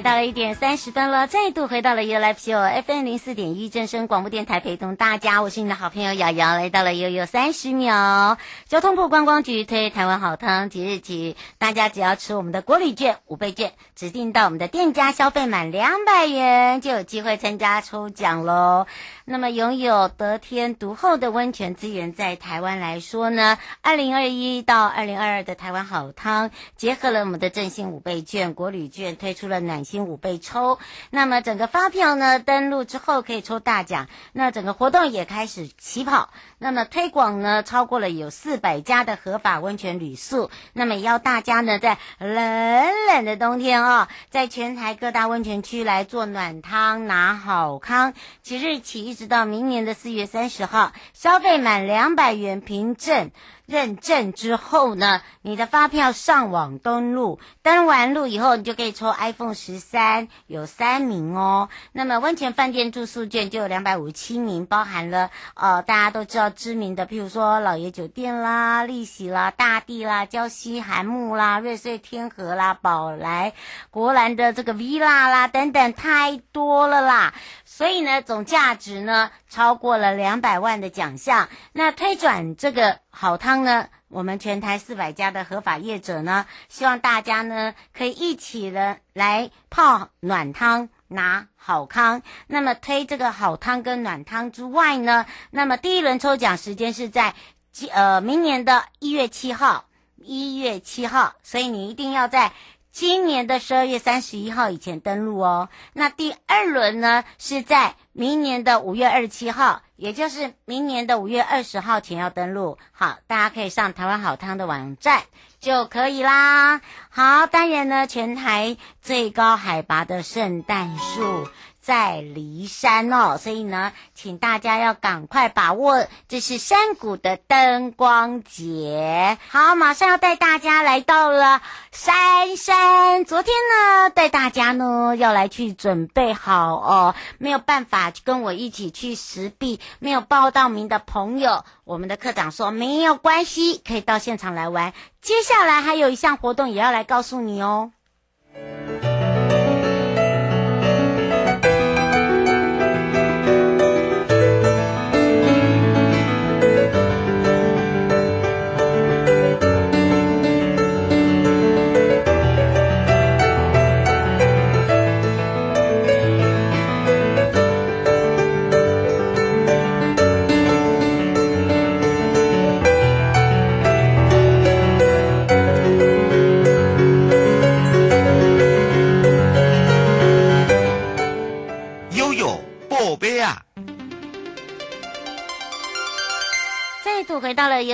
到了一点三十分了，再度回到了 You Live Show FM 零四点一正声广播电台，陪同大家，我是你的好朋友瑶瑶，来到了悠悠三十秒。交通部观光局推台湾好汤，即日起，大家只要持我们的国旅券五倍券，指定到我们的店家消费满两百元，就有机会参加抽奖喽。那么拥有得天独厚的温泉资源，在台湾来说呢，二零二一到二零二二的台湾好汤，结合了我们的振兴五倍券、国旅券，推出了暖五倍抽。那么整个发票呢，登录之后可以抽大奖。那整个活动也开始起跑。那么推广呢，超过了有四百家的合法温泉旅宿。那么也要大家呢，在冷冷的冬天啊、哦，在全台各大温泉区来做暖汤拿好康。即日起一直到明年的四月三十号，消费满两百元凭证认证之后呢，你的发票上网登录，登完录以后，你就可以抽 iPhone 十三，有三名哦。那么温泉饭店住宿券就有两百五十七名，包含了呃大家都知道知名的，譬如说老爷酒店啦、丽喜啦、大地啦、礁溪韩木啦、瑞穗天河啦、宝来国兰的这个 Villa 啦等等，太多了啦。所以呢，总价值呢超过了两百万的奖项。那推转这个好汤呢，我们全台四百家的合法业者呢，希望大家呢可以一起呢来泡暖汤拿好康。那么推这个好汤跟暖汤之外呢，那么第一轮抽奖时间是在今呃明年的一月七号，一月七号，所以你一定要在。今年的十二月三十一号以前登录哦。那第二轮呢，是在明年的五月二十七号，也就是明年的五月二十号前要登录。好，大家可以上台湾好汤的网站就可以啦。好，当然呢，全台最高海拔的圣诞树。在骊山哦，所以呢，请大家要赶快把握，这是山谷的灯光节。好，马上要带大家来到了山山。昨天呢，带大家呢要来去准备好哦，没有办法跟我一起去石壁，没有报到名的朋友，我们的课长说没有关系，可以到现场来玩。接下来还有一项活动也要来告诉你哦。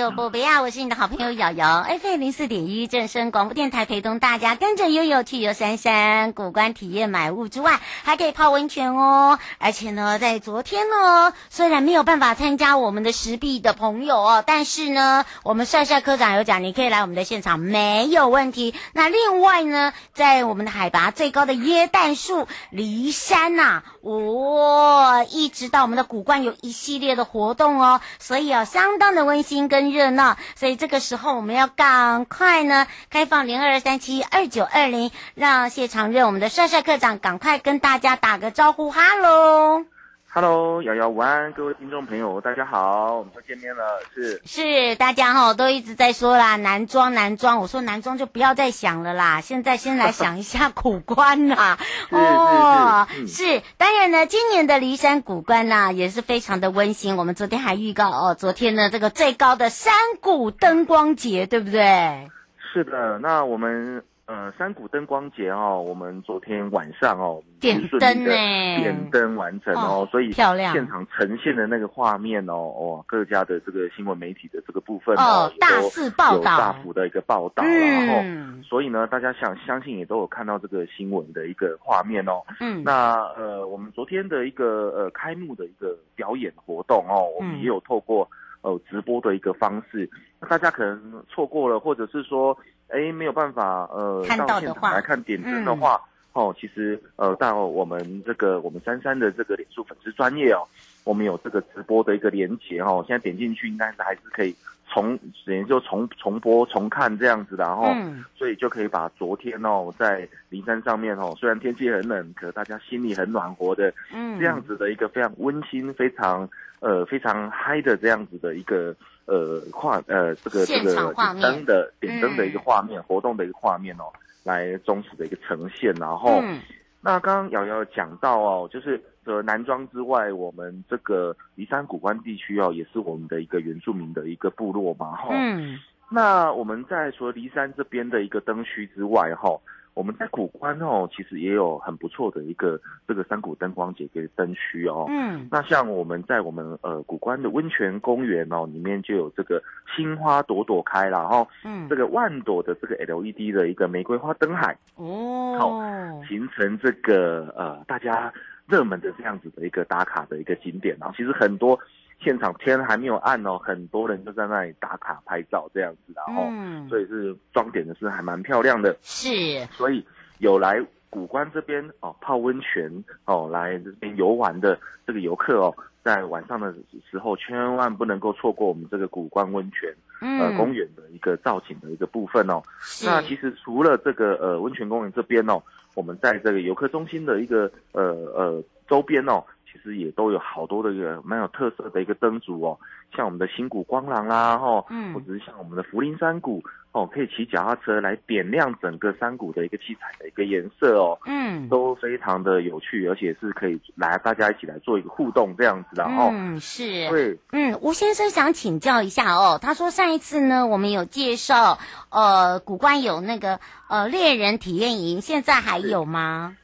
回到了悠悠宝贝啊！我是你的好朋友瑶瑶，FM 零四点一正声广播电台，陪同大家跟着悠悠去游山山古观体验买物之外，还可以泡温泉哦。而且呢，在昨天呢，虽然没有办法参加我们的石壁的朋友哦，但是呢，我们帅帅科长有讲，你可以来我们的现场，没有问题。那另外呢，在我们的海拔最高的椰蛋树离山呐、啊，哦，一直到我们的古观有一系列的活动哦，所以啊，相当的温。温馨跟热闹，所以这个时候我们要赶快呢，开放零二三七二九二零，让谢长任我们的帅帅课长赶快跟大家打个招呼，哈喽。Hello，瑶瑶午安，各位听众朋友，大家好，我们又见面了，是是，大家哈都一直在说啦，男装男装，我说男装就不要再想了啦，现在先来想一下古观啦，哦，是，是，是，是，当然呢，今年的骊山古观呢也是非常的温馨，我们昨天还预告哦，昨天呢这个最高的山谷灯光节，对不对？是的，那我们。呃，山谷灯光节哦，我们昨天晚上哦，点灯呢，点灯完成哦，哦所以漂亮，现场呈现的那个画面哦，哦，各家的这个新闻媒体的这个部分哦，大肆报道，有大幅的一个报道，嗯、然后所以呢，大家想相信也都有看到这个新闻的一个画面哦。嗯，那呃，我们昨天的一个呃开幕的一个表演活动哦，我们也有透过呃直播的一个方式，那大家可能错过了，或者是说。哎，没有办法，呃，到现场来看点灯的话，嗯、哦，其实，呃，到我们这个我们珊珊的这个脸书粉丝专业哦，我们有这个直播的一个连结哦，现在点进去应该是还是可以重，等于就重重播重看这样子的，然后，嗯、所以就可以把昨天哦在灵山上面哦，虽然天气很冷，可大家心里很暖和的，嗯，这样子的一个非常温馨、非常呃非常嗨的这样子的一个。呃，画呃，这个这个点灯的点灯的一个画面，嗯、活动的一个画面哦，来忠实的一个呈现。然后，嗯、那刚刚瑶瑶讲到哦，就是呃南庄之外，我们这个梨山古关地区哦，也是我们的一个原住民的一个部落嘛，哈。嗯。那我们在除了梨山这边的一个灯区之外，哈。我们在古关哦，其实也有很不错的一个这个山谷灯光节的灯区哦。嗯，那像我们在我们呃古关的温泉公园哦，里面就有这个新花朵朵开了哈。嗯，这个万朵的这个 LED 的一个玫瑰花灯海哦，好形成这个呃大家热门的这样子的一个打卡的一个景点啊。其实很多。现场天还没有暗哦，很多人就在那里打卡拍照这样子，然后，嗯、所以是装点的是还蛮漂亮的。是，所以有来古关这边哦泡温泉哦来这边游玩的这个游客哦，在晚上的时候千万不能够错过我们这个古关温泉、嗯、呃公园的一个造景的一个部分哦。那其实除了这个呃温泉公园这边哦，我们在这个游客中心的一个呃呃周边哦。其实也都有好多的一个蛮有特色的一个灯组哦，像我们的新谷光廊啦，哈，嗯，或者是像我们的福林山谷哦，可以骑脚踏车来点亮整个山谷的一个七彩的一个颜色哦，嗯，都非常的有趣，而且是可以来大家一起来做一个互动这样子的哦，嗯，是，对，嗯，吴先生想请教一下哦，他说上一次呢我们有介绍，呃，古关有那个呃猎人体验营，现在还有吗？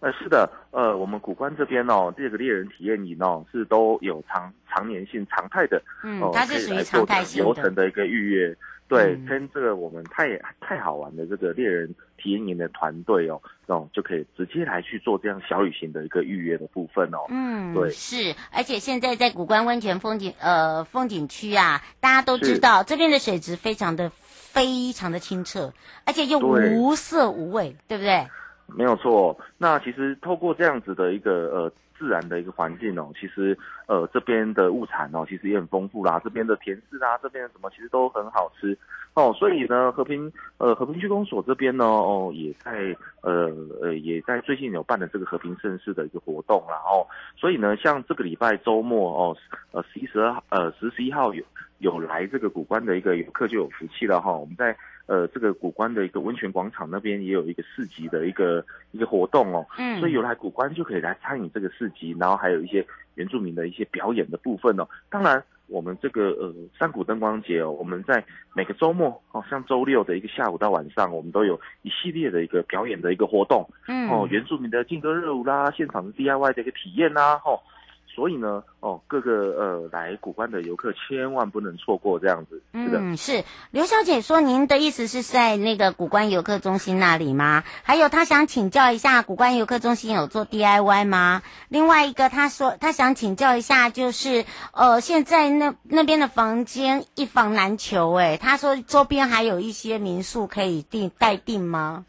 呃，是的，呃，我们古关这边哦，这个猎人体验营哦，是都有常常年性常态的，嗯，它是属于常态性流程的一个预约，对，跟这个我们太太好玩的这个猎人体验营的团队哦，哦，就可以直接来去做这样小旅行的一个预约的部分哦，嗯，对，是，而且现在在古关温泉风景呃风景区啊，大家都知道这边的水质非常的非常的清澈，而且又无色无味，对，对不对？没有错，那其实透过这样子的一个呃自然的一个环境哦，其实呃这边的物产哦，其实也很丰富啦，这边的甜柿啊，这边的什么其实都很好吃哦，所以呢和平呃和平区公所这边呢哦也在呃呃也在最近有办的这个和平盛世的一个活动啦哦，所以呢像这个礼拜周末哦呃十一十二呃十十一号有有来这个古关的一个游客就有福气了哈，我们在。呃，这个古关的一个温泉广场那边也有一个市集的一个一个活动哦，嗯，所以有来古关就可以来参与这个市集，然后还有一些原住民的一些表演的部分哦。当然，我们这个呃山谷灯光节哦，我们在每个周末哦，像周六的一个下午到晚上，我们都有一系列的一个表演的一个活动，嗯，哦，原住民的劲歌热舞啦，现场的 DIY 的一个体验啦，吼、哦。所以呢，哦，各个呃来古关的游客千万不能错过这样子。嗯，是刘小姐说，您的意思是在那个古关游客中心那里吗？还有，她想请教一下，古关游客中心有做 DIY 吗？另外一个，她说她想请教一下，就是呃，现在那那边的房间一房难求，哎，她说周边还有一些民宿可以订待订吗？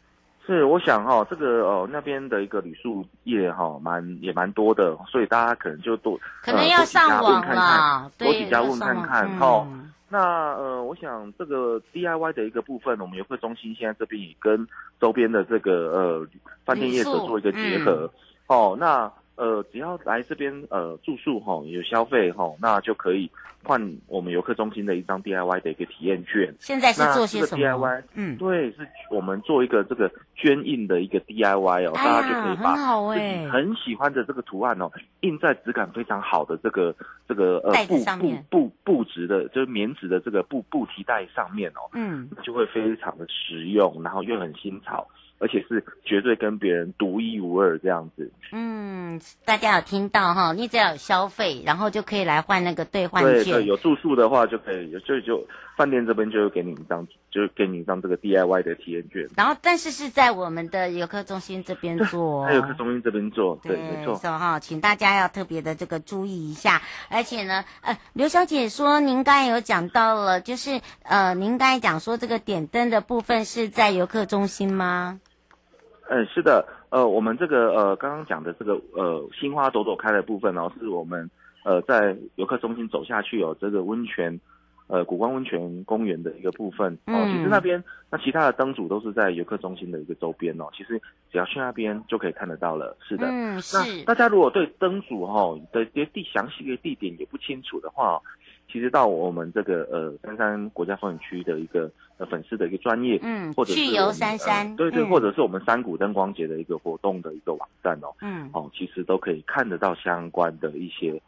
是，我想哈、哦，这个哦那边的一个旅宿业哈，蛮也蛮多的，所以大家可能就多可能要上网了，多几家问看看哈。那呃，我想这个 DIY 的一个部分，我们游客中心现在这边也跟周边的这个呃饭店业者做一个结合。哦、嗯，那呃，只要来这边呃住宿哈，有消费哈，那就可以换我们游客中心的一张 DIY 的一个体验券。现在是做些什么？DIY，嗯，对，是我们做一个这个捐印的一个 DIY 哦，哎、大家就可以把自己很喜欢的这个图案哦，印在质感非常好的这个这个呃布布布布质的，就是棉质的这个布布提袋上面哦，嗯，就会非常的实用，然后又很新潮。而且是绝对跟别人独一无二这样子。嗯，大家有听到哈？你只要有消费，然后就可以来换那个兑换券。对对，有住宿的话就可以，就就饭店这边就会给你一张，就给你一张这个 DIY 的体验券。然后，但是是在我们的游客中心这边做，在游客中心这边做，对，对没错。哈，请大家要特别的这个注意一下。而且呢，呃，刘小姐说您刚才有讲到了，就是呃，您刚才讲说这个点灯的部分是在游客中心吗？嗯，是的，呃，我们这个呃刚刚讲的这个呃心花朵朵开的部分哦，是我们呃在游客中心走下去有、哦、这个温泉，呃古关温泉公园的一个部分哦。其实那边那其他的灯组都是在游客中心的一个周边哦。其实只要去那边就可以看得到了。是的，嗯，是。那大家如果对灯组哈、哦、的一些地详细的地点也不清楚的话。其实到我们这个呃三山国家风景区的一个呃粉丝的一个专业，嗯，或者是去游三山，呃、对对、嗯，或者是我们山谷灯光节的一个活动的一个网站哦，嗯，哦，其实都可以看得到相关的一些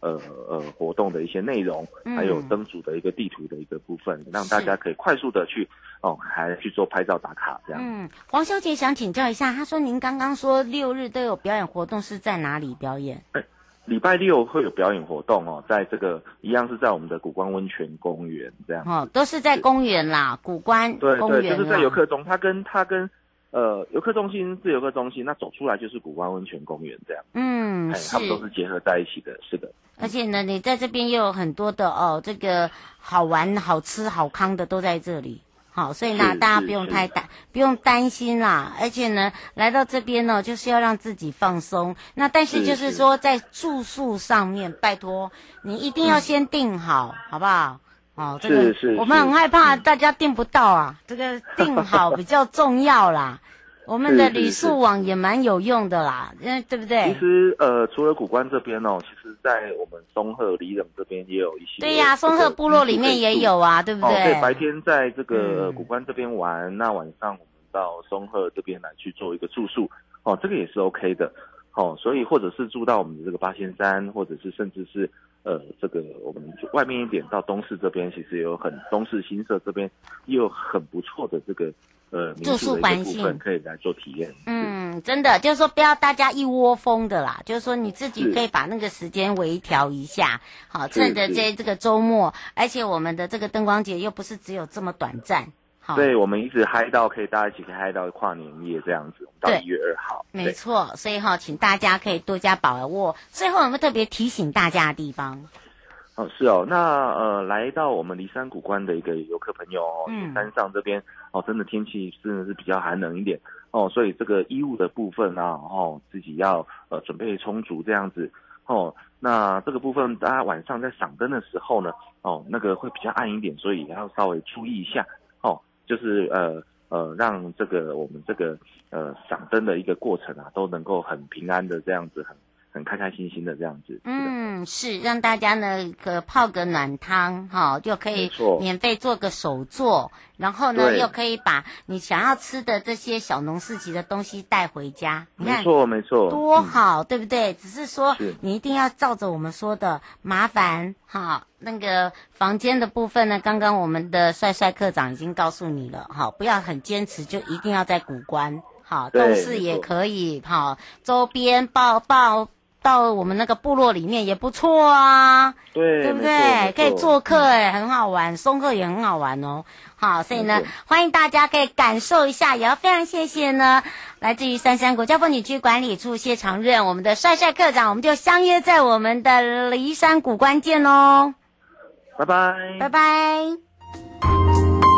呃呃活动的一些内容，嗯、还有灯组的一个地图的一个部分，让大家可以快速的去哦，还去做拍照打卡这样。嗯，黄小姐想请教一下，她说您刚刚说六日都有表演活动，是在哪里表演？哎礼拜六会有表演活动哦，在这个一样是在我们的古关温泉公园这样哦，都是在公园啦，古关对公园对，就是在游客中，它跟它跟呃游客中心是游客中心，那走出来就是古关温泉公园这样，嗯，他们都是结合在一起的，是的。而且呢，你在这边又有很多的哦，这个好玩、好吃、好康的都在这里。好，所以呢，大家不用太担，不用担心啦。而且呢，来到这边呢，就是要让自己放松。那但是就是说，在住宿上面，拜托你一定要先订好，好不好？哦，这个我们很害怕大家订不到啊，这个订好比较重要啦。我们的旅宿网也蛮有用的啦，嗯对不对？其实呃，除了古关这边哦，其实在我们松鹤、里冷这边也有一些。对呀、啊，松鹤部落里面也有啊，对不对？哦，对，白天在这个古关这边玩，嗯，那晚上我们到松鹤这边来去做一个住宿，哦，这个也是 OK 的。哦，所以或者是住到我们的这个八仙山，或者是甚至是呃这个我们外面一点到东势这边，其实也有很东势新社这边也有很不错的这个。呃，住宿环境可以来做体验。嗯，真的就是说，不要大家一窝蜂的啦，就是说你自己可以把那个时间微调一下，好，趁着这这个周末，而且我们的这个灯光节又不是只有这么短暂，好，对，我们一直嗨到可以大家一起可以嗨到跨年夜这样子，到一月二号，没错，所以哈，请大家可以多加把握。最后有没有特别提醒大家的地方？哦，是哦，那呃，来到我们骊山古关的一个游客朋友哦，嗯，山上这边哦，真的天气真的是比较寒冷一点哦，所以这个衣物的部分啊，哦，自己要呃准备充足这样子哦。那这个部分大家晚上在赏灯的时候呢，哦，那个会比较暗一点，所以也要稍微注意一下哦，就是呃呃，让这个我们这个呃赏灯的一个过程啊，都能够很平安的这样子很。很开开心心的这样子，嗯，是让大家呢可泡个暖汤哈、哦，就可以免费做个手作，然后呢又可以把你想要吃的这些小农市集的东西带回家。你看，没错没错，多好、嗯，对不对？只是说你一定要照着我们说的，麻烦哈。那个房间的部分呢，刚刚我们的帅帅课长已经告诉你了哈，不要很坚持，就一定要在古关，好，东势也可以，好，周边抱抱。到我们那个部落里面也不错啊，对，对不对？可以做客哎、嗯，很好玩，松鹤也很好玩哦。好，所以呢，欢迎大家可以感受一下，也要非常谢谢呢，来自于三山国家风景区管理处谢长任，我们的帅帅课长，我们就相约在我们的骊山谷关见喽，拜拜，拜拜。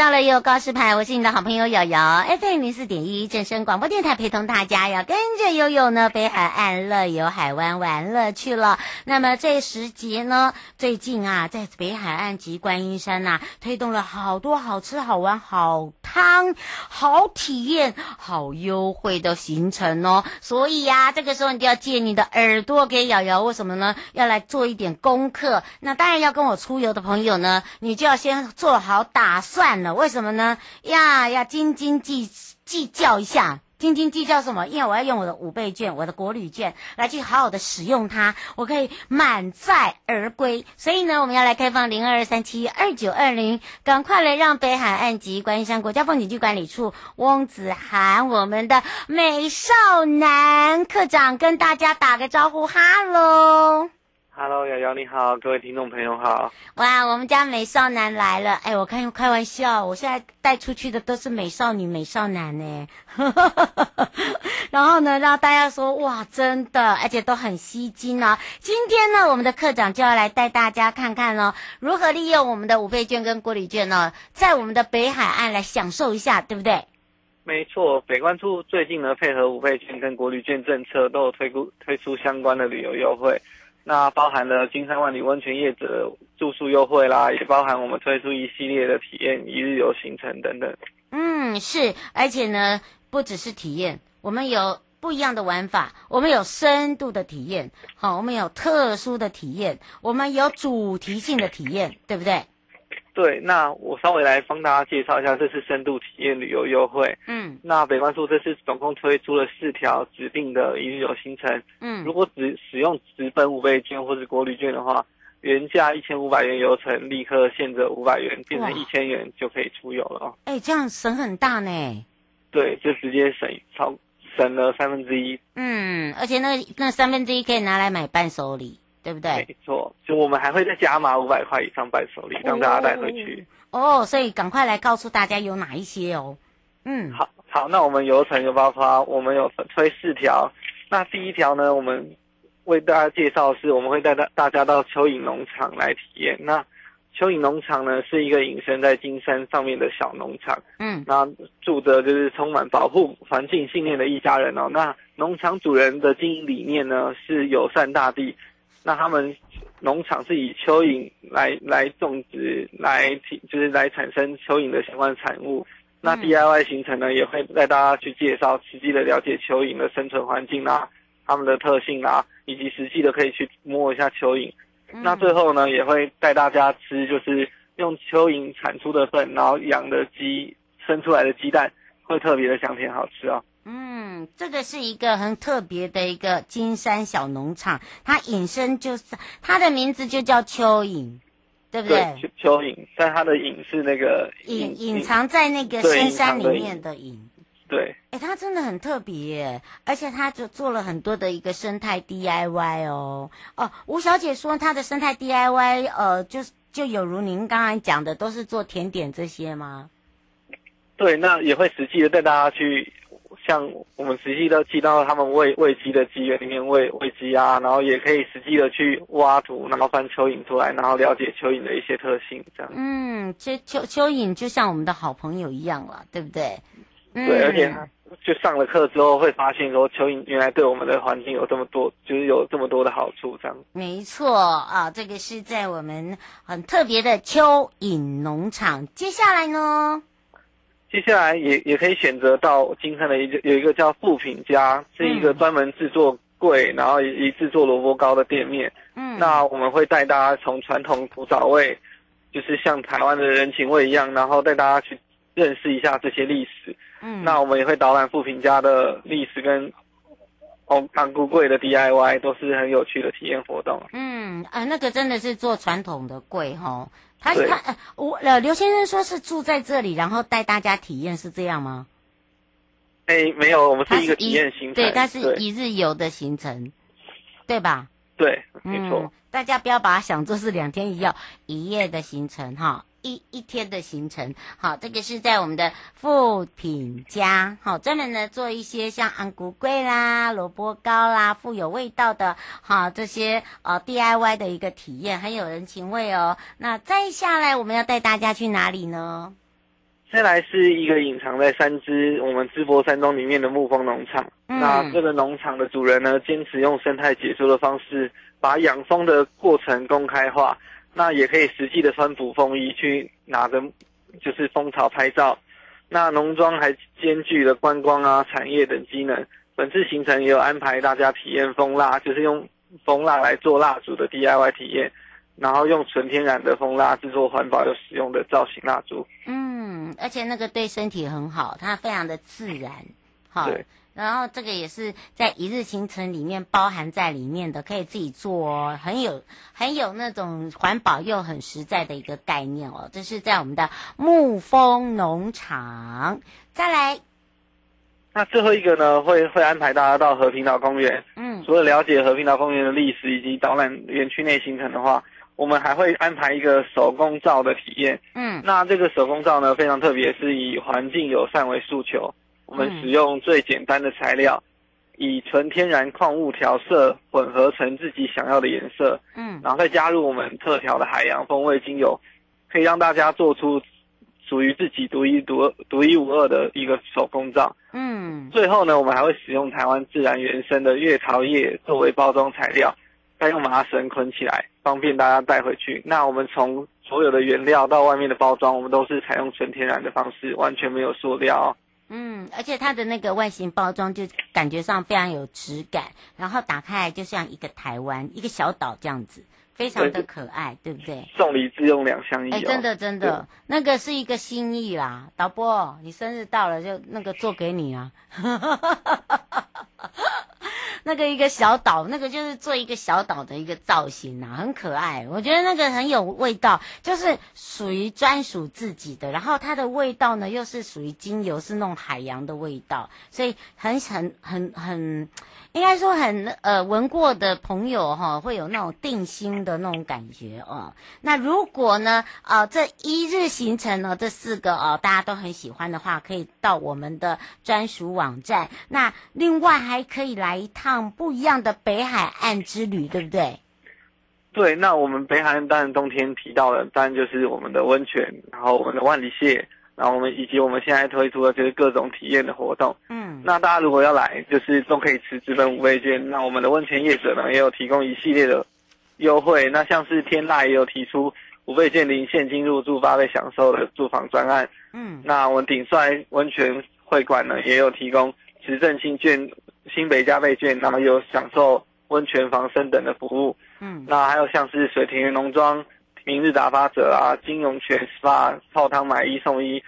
알다. 悠悠告示牌，我是你的好朋友瑶瑶，FM 零四点一正声广播电台，陪同大家要跟着悠悠呢，北海岸乐游海湾玩乐去了。那么这时节呢，最近啊，在北海岸及观音山呐、推动了好多好吃好玩好汤好体验好优惠的行程哦。所以呀、啊，这个时候你就要借你的耳朵给瑶瑶，为什么呢？要来做一点功课。那当然要跟我出游的朋友呢，你就要先做好打。打算了，为什么呢？呀，要斤斤计计较一下，斤斤计较什么？因为我要用我的五倍券，我的国旅券来去好好的使用它，我可以满载而归。所以呢，我们要来开放零二三七二九二零，赶快来让北海岸及观音山国家风景区管理处翁子涵，我们的美少男课长跟大家打个招呼，哈喽。Hello，瑶瑶你好，各位听众朋友好。哇，我们家美少男来了！哎，我开开玩笑，我现在带出去的都是美少女、美少男呢。然后呢，让大家说哇，真的，而且都很吸睛哦。今天呢，我们的课长就要来带大家看看哦，如何利用我们的五倍券跟国旅券呢，在我们的北海岸来享受一下，对不对？没错，北关处最近呢，配合五倍券跟国旅券政策，都有推出推出相关的旅游优惠。那包含了金山万里温泉业者住宿优惠啦，也包含我们推出一系列的体验一日游行程等等。嗯，是，而且呢，不只是体验，我们有不一样的玩法，我们有深度的体验，好，我们有特殊的体验，我们有主题性的体验，对不对？对，那我稍微来帮大家介绍一下，这次深度体验旅游优惠。嗯，那北关说这次总共推出了四条指定的一日游行程。嗯，如果只使用直奔五倍券或是国旅券的话，原价一千五百元游程立刻现折五百元，变成一千元就可以出游了哦。哎，这样省很大呢。对，就直接省超省了三分之一。嗯，而且那那三分之一可以拿来买伴手礼。对不对？没错，就我们还会再加码五百块以上伴手礼，让大家带回去。哦，所以赶快来告诉大家有哪一些哦。嗯，好，好，那我们游程有包括我们有推四条。那第一条呢，我们为大家介绍的是，我们会带大大家到蚯蚓农场来体验。那蚯蚓农场呢，是一个隐身在金山上面的小农场。嗯，那住着就是充满保护环境信念的一家人哦。那农场主人的经营理念呢，是友善大地。那他们农场是以蚯蚓来来种植，来提就是来产生蚯蚓的相关产物。那 DIY 行程呢，也会带大家去介绍，实际的了解蚯蚓的生存环境啦，它们的特性啦，以及实际的可以去摸一下蚯蚓。那最后呢，也会带大家吃，就是用蚯蚓产出的粪，然后养的鸡生出来的鸡蛋，会特别的香甜好吃哦。嗯，这个是一个很特别的一个金山小农场，它引申就是它的名字就叫蚯蚓，对不对？对，蚯蚓，但它的蚓是那个隐隐藏在那个深山里面的隐。对，哎，它真的很特别耶，而且它就做了很多的一个生态 DIY 哦。哦，吴小姐说她的生态 DIY，呃，就就有如您刚才讲的，都是做甜点这些吗？对，那也会实际的带大家去。像我们实际的进到他们喂喂鸡的鸡园里面喂喂鸡啊，然后也可以实际的去挖土，然后翻蚯蚓出来，然后了解蚯蚓的一些特性，这样。嗯，其实蚯蚯蚓就像我们的好朋友一样了，对不对？嗯、对，而且就上了课之后会发现说，蚯蚓原来对我们的环境有这么多，就是有这么多的好处，这样。没错啊，这个是在我们很特别的蚯蚓农场。接下来呢？接下来也也可以选择到金山的一个有一个叫富品家，是一个专门制作粿，然后以制作萝卜糕的店面。嗯，那我们会带大家从传统古早味，就是像台湾的人情味一样，然后带大家去认识一下这些历史。嗯，那我们也会导览富品家的历史跟哦当菇柜的 DIY，都是很有趣的体验活动。嗯，啊，那个真的是做传统的柜哈。他他呃，我呃刘先生说是住在这里，然后带大家体验，是这样吗？哎，没有，我们是一个体验行程，对，它是一日游的行程，对吧？对，没错。大家不要把它想作是两天一夜一夜的行程哈，一天的行程。好，这个是在我们的富品家，好，专门呢做一些像安菇粿啦、萝卜糕啦，富有味道的，好这些呃 DIY 的一个体验，很有人情味哦。那再下来我们要带大家去哪里呢？再来是一个隐藏在三芝我们淄博山庄里面的木风农场。嗯、那这个农场的主人呢，坚持用生态解说的方式，把养蜂的过程公开化。那也可以实际的穿捕风衣去拿着，就是蜂巢拍照。那农庄还兼具了观光啊、产业等机能。本次行程也有安排大家体验蜂蜡，就是用蜂蜡来做蜡烛的 DIY 体验。然后用纯天然的蜂蜡制作环保又实用的造型蜡烛。嗯，而且那个对身体很好，它非常的自然。好，对。然后这个也是在一日行程里面包含在里面的，可以自己做哦，很有很有那种环保又很实在的一个概念哦。这是在我们的沐风农场。再来，那最后一个呢，会会安排大家到和平岛公园。嗯，除了了解和平岛公园的历史以及导览园区内行程的话。我们还会安排一个手工皂的体验。嗯，那这个手工皂呢，非常特别，是以环境友善为诉求。我们使用最简单的材料，以纯天然矿物调色混合成自己想要的颜色。嗯，然后再加入我们特调的海洋风味精油，可以让大家做出属于自己独一独二、独一无二的一个手工皂。嗯，最后呢，我们还会使用台湾自然原生的月桃叶作为包装材料。再用麻绳捆起来，方便大家带回去。那我们从所有的原料到外面的包装，我们都是采用纯天然的方式，完全没有塑料。嗯，而且它的那个外形包装就感觉上非常有质感，然后打开来就像一个台湾一个小岛这样子，非常的可爱，对，不对？送礼自用两相宜哦。哎，真的真的，那个是一个心意啦。导播，你生日到了就那个做给你啊。那个一个小岛，那个就是做一个小岛的一个造型啊，很可爱。我觉得那个很有味道，就是属于专属自己的。然后它的味道呢，又是属于精油，是那种海洋的味道，所以很很很很。应该说很呃闻过的朋友哈，会有那种定心的那种感觉哦。那如果呢啊、呃、这一日行程呢这四个哦大家都很喜欢的话，可以到我们的专属网站。那另外还可以来一趟不一样的北海岸之旅，对不对？对，那我们北海岸当然冬天提到了，当然就是我们的温泉，然后我们的万里蟹。然后我们以及我们现在推出的就是各种体验的活动，嗯，那大家如果要来，就是都可以持资本五倍券。那我们的温泉业者呢，也有提供一系列的优惠。那像是天籁也有提出五倍券零现金入住八倍享受的住房专案，嗯，那我们鼎帅温泉会馆呢，也有提供持证新券新北加倍券，然后有享受温泉房升等的服务，嗯，那还有像是水田园农庄。明日打发者啊，金融泉 SPA 泡汤买一送一，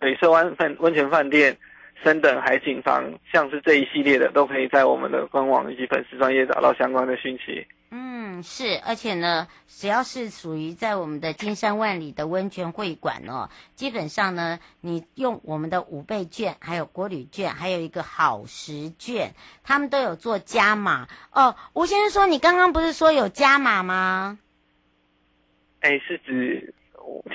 北色湾饭温泉饭店，升等海景房，像是这一系列的，都可以在我们的官网以及粉丝专页找到相关的讯息。嗯，是，而且呢，只要是属于在我们的金山万里的温泉会馆哦，基本上呢，你用我们的五倍券，还有国旅券，还有一个好食券，他们都有做加码哦。吴先生说，你刚刚不是说有加码吗？哎，是指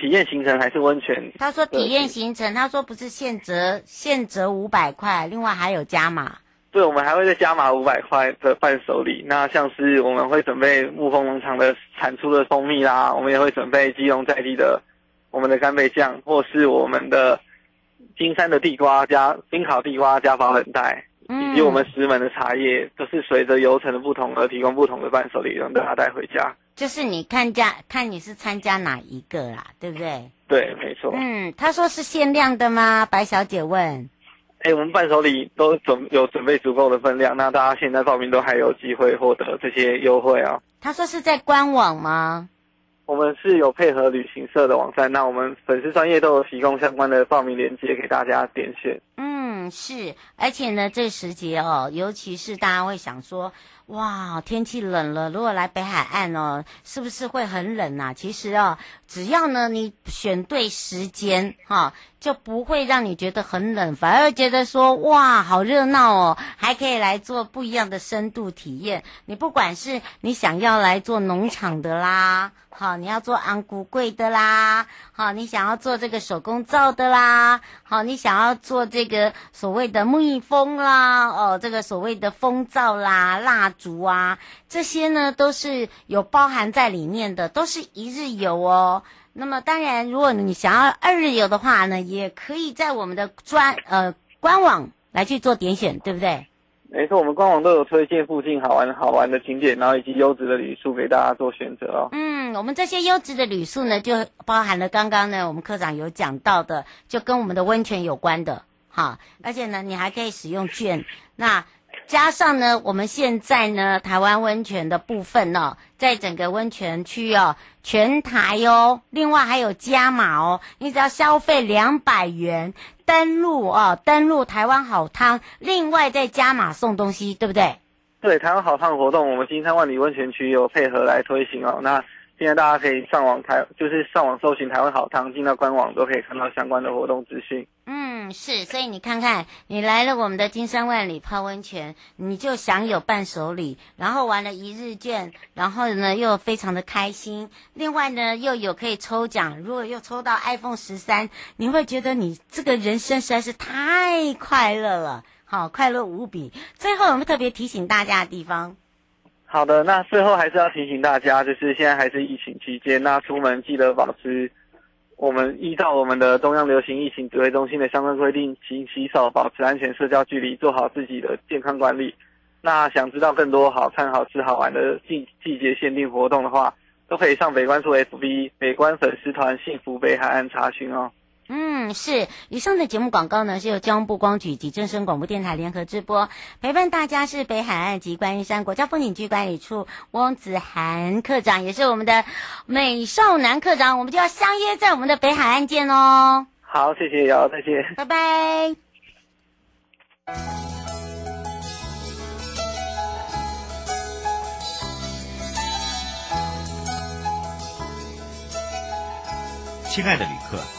体验行程还是温泉？他说体验行程，他说不是现折现折五百块，另外还有加码。对，我们还会再加码五百块的伴手礼。那像是我们会准备沐风农场的产出的蜂蜜啦，我们也会准备基隆在地的我们的干贝酱，或是我们的金山的地瓜加冰烤地瓜加防冷带，以及我们石门的茶叶，都是随着游程的不同而提供不同的伴手礼，让大家带回家。就是你看加看你是参加哪一个啦，对不对？对，没错。嗯，他说是限量的吗？白小姐问。哎，我们伴手礼都准有准备足够的分量，那大家现在报名都还有机会获得这些优惠啊。他说是在官网吗？我们是有配合旅行社的网站，那我们粉丝专页都有提供相关的报名链接给大家点选。嗯，是，而且呢，这时节哦，尤其是大家会想说。哇，天气冷了，如果来北海岸哦，是不是会很冷啊？其实哦，只要呢你选对时间哈、就不会让你觉得很冷，反而觉得说哇，好热闹哦，还可以来做不一样的深度体验。你不管是你想要来做农场的啦，好，你要做安菇贵的啦，好，你想要做这个手工皂的啦，好，你想要做这个所谓的蜜蜂啦，哦，这个所谓的蜂皂啦，蜡烛啊，这些呢都是有包含在里面的，都是一日游哦。那么当然，如果你想要二日游的话呢，也可以在我们的专呃官网来去做点选，对不对？没错，我们官网都有推荐附近好玩好玩的景点，然后以及优质的旅宿给大家做选择哦。嗯，我们这些优质的旅宿呢，就包含了刚刚呢我们科长有讲到的，就跟我们的温泉有关的，哈，而且呢，你还可以使用券，那。加上呢，我们现在呢，台湾温泉的部分呢、哦，在整个温泉区哦，全台哦，另外还有加码哦，你只要消费两百元登录哦，登录台湾好汤，另外再加码送东西，对不对？对，台湾好汤活动，我们金山万里温泉区有配合来推行哦。那现在大家可以上网台，就是上网搜寻台湾好汤，进到官网都可以看到相关的活动资讯。嗯，是，所以你看看，你来了我们的金山万里泡温泉，你就享有伴手礼，然后玩了一日券，然后呢又非常的开心。另外呢又有可以抽奖，如果又抽到 iPhone 十三，你会觉得你这个人生实在是太快乐了，好，快乐无比。最后我们特别提醒大家的地方，好的，那最后还是要提醒大家，就是现在还是疫情期间，那出门记得保持。我们依照我们的中央流行疫情指挥中心的相关规定，勤洗手、保持安全社交距离，做好自己的健康管理。那想知道更多好看、好吃、好玩的季季节限定活动的话，都可以上北关处 FB 北关粉丝团“幸福北海岸”查询哦。嗯，是。以上的节目广告呢，是由交通部光局及正声广播电台联合直播。陪伴大家是北海岸及观音山国家风景区管理处翁子涵科长，也是我们的美少男科长。我们就要相约在我们的北海岸见哦。好，谢谢，瑶，再见，拜拜。亲爱的旅客。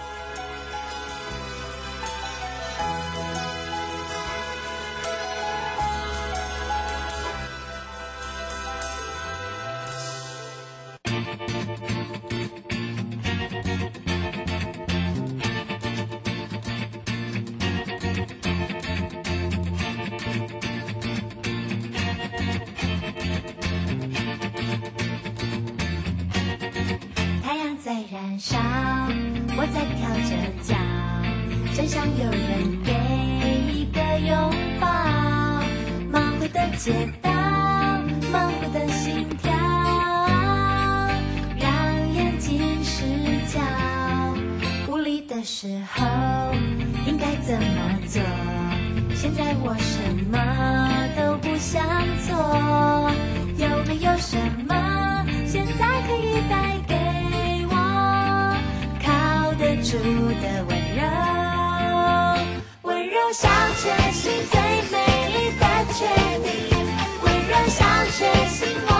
街道忙碌的心跳让眼睛失焦无力的时候应该怎么做？现在我什么都不想做有没有什么现在可以带给我？靠得住的温柔温柔像晨曦的想学习